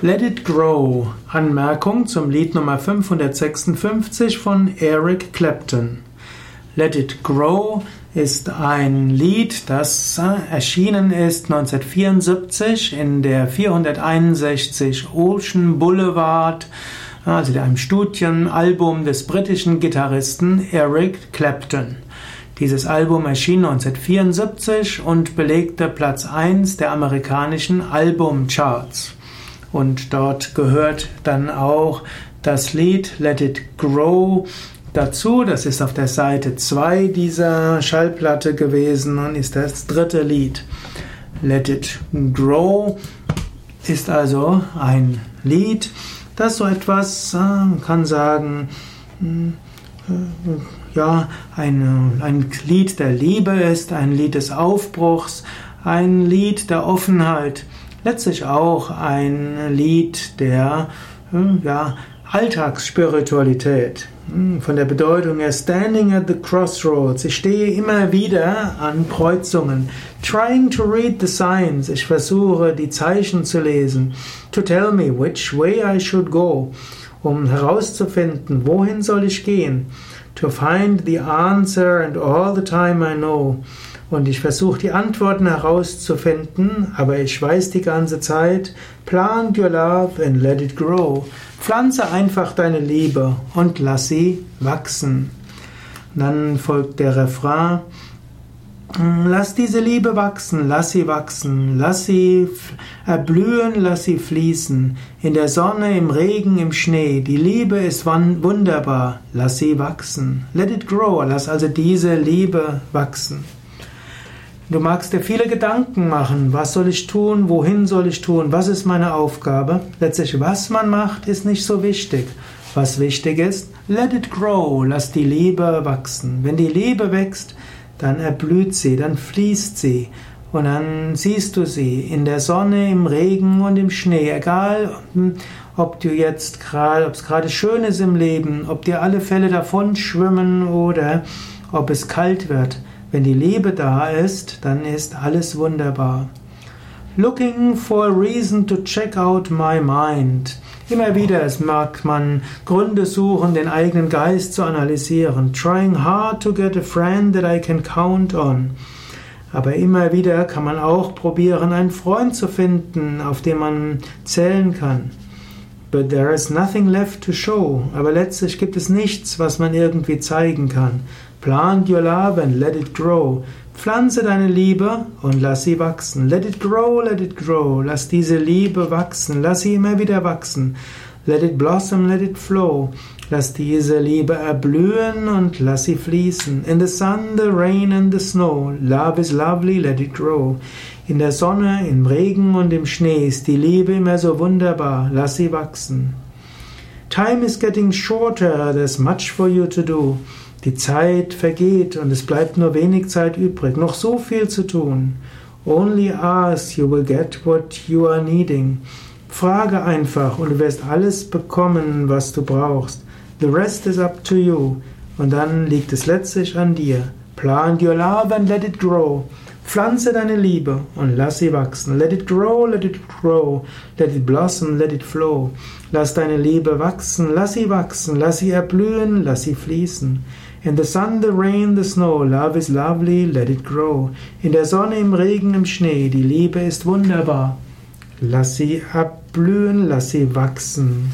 Let It Grow. Anmerkung zum Lied Nummer 556 von Eric Clapton. Let It Grow ist ein Lied, das äh, erschienen ist 1974 in der 461 Ocean Boulevard, also einem Studienalbum des britischen Gitarristen Eric Clapton. Dieses Album erschien 1974 und belegte Platz 1 der amerikanischen Albumcharts. Und dort gehört dann auch das Lied Let It Grow dazu. Das ist auf der Seite 2 dieser Schallplatte gewesen und ist das dritte Lied. Let It Grow ist also ein Lied, das so etwas, man kann sagen, hm, ja, ein, ein Lied der Liebe ist, ein Lied des Aufbruchs, ein Lied der Offenheit letztlich auch ein Lied der hm, ja, Alltagsspiritualität. Hm, von der Bedeutung her, standing at the crossroads. Ich stehe immer wieder an Kreuzungen. Trying to read the signs. Ich versuche, die Zeichen zu lesen. To tell me which way I should go. Um herauszufinden, wohin soll ich gehen. To find the answer and all the time I know. Und ich versuche die Antworten herauszufinden, aber ich weiß die ganze Zeit, plant your love and let it grow. Pflanze einfach deine Liebe und lass sie wachsen. dann folgt der Refrain, Lass diese Liebe wachsen, lass sie wachsen, lass sie erblühen, lass sie fließen. In der Sonne, im Regen, im Schnee. Die Liebe ist wunderbar, lass sie wachsen. Let it grow, lass also diese Liebe wachsen. Du magst dir viele Gedanken machen, was soll ich tun, wohin soll ich tun, was ist meine Aufgabe. Letztlich, was man macht, ist nicht so wichtig. Was wichtig ist, let it grow, lass die Liebe wachsen. Wenn die Liebe wächst, dann erblüht sie, dann fließt sie und dann siehst du sie in der Sonne, im Regen und im Schnee. Egal, ob du jetzt gerade, ob es gerade schön ist im Leben, ob dir alle Fälle davon schwimmen oder ob es kalt wird. Wenn die Liebe da ist, dann ist alles wunderbar. Looking for a reason to check out my mind. Immer wieder es mag man Gründe suchen, den eigenen Geist zu analysieren. Trying hard to get a friend that I can count on. Aber immer wieder kann man auch probieren, einen Freund zu finden, auf den man zählen kann. But there is nothing left to show. Aber letztlich gibt es nichts, was man irgendwie zeigen kann. Plant your love and let it grow. Pflanze deine Liebe und lass sie wachsen. Let it grow, let it grow. Lass diese Liebe wachsen. Lass sie immer wieder wachsen. Let it blossom, let it flow. Lass diese Liebe erblühen und lass sie fließen. In the sun, the rain and the snow. Love is lovely, let it grow. In der Sonne, im Regen und im Schnee ist die Liebe immer so wunderbar. Lass sie wachsen. Time is getting shorter. There's much for you to do. Die Zeit vergeht und es bleibt nur wenig Zeit übrig, noch so viel zu tun. Only ask, you will get what you are needing. Frage einfach und du wirst alles bekommen, was du brauchst. The rest is up to you. Und dann liegt es letztlich an dir. Plant your love and let it grow. Pflanze deine Liebe und lass sie wachsen. Let it grow, let it grow. Let it blossom, let it flow. Lass deine Liebe wachsen, lass sie wachsen, lass sie erblühen, lass sie fließen. In the sun, the rain, the snow, love is lovely, let it grow. In der Sonne, im Regen, im Schnee, die Liebe ist wunderbar. Lass sie abblühen, lass sie wachsen.